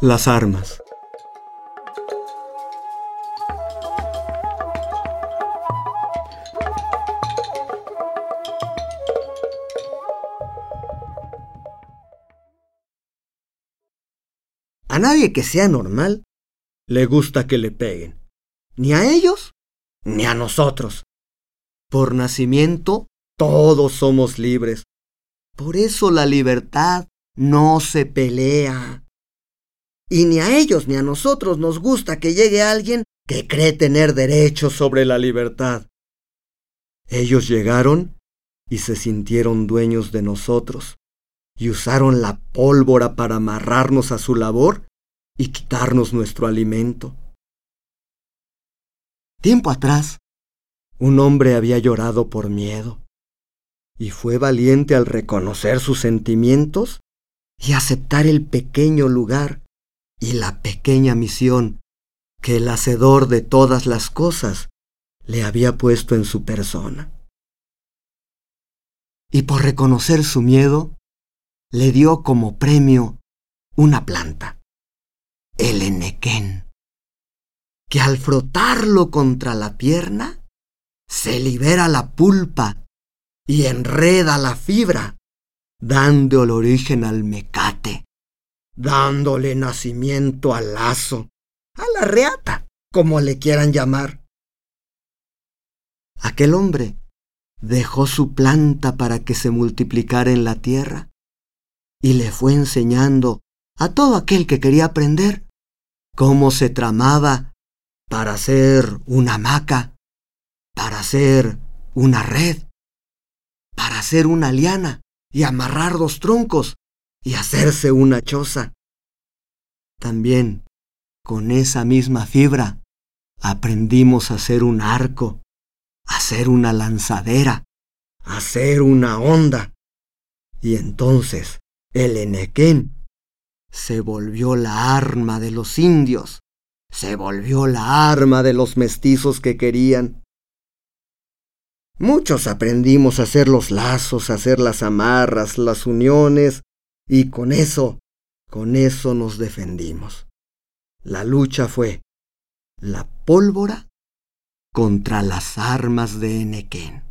Las armas. A nadie que sea normal le gusta que le peguen. Ni a ellos, ni a nosotros. Por nacimiento, todos somos libres. Por eso la libertad no se pelea. Y ni a ellos ni a nosotros nos gusta que llegue alguien que cree tener derecho sobre la libertad. Ellos llegaron y se sintieron dueños de nosotros, y usaron la pólvora para amarrarnos a su labor y quitarnos nuestro alimento. Tiempo atrás, un hombre había llorado por miedo, y fue valiente al reconocer sus sentimientos y aceptar el pequeño lugar y la pequeña misión que el Hacedor de todas las cosas le había puesto en su persona. Y por reconocer su miedo, le dio como premio una planta, el enequén, que al frotarlo contra la pierna, se libera la pulpa y enreda la fibra, dando el origen al mecate, dándole nacimiento al lazo, a la reata, como le quieran llamar. Aquel hombre dejó su planta para que se multiplicara en la tierra y le fue enseñando a todo aquel que quería aprender cómo se tramaba para hacer una hamaca, para hacer una red, para hacer una liana y amarrar dos troncos y hacerse una choza. También, con esa misma fibra, aprendimos a hacer un arco, a hacer una lanzadera, a hacer una onda. Y entonces el enequén se volvió la arma de los indios, se volvió la arma de los mestizos que querían. Muchos aprendimos a hacer los lazos, a hacer las amarras, las uniones, y con eso, con eso nos defendimos. La lucha fue la pólvora contra las armas de Enequén.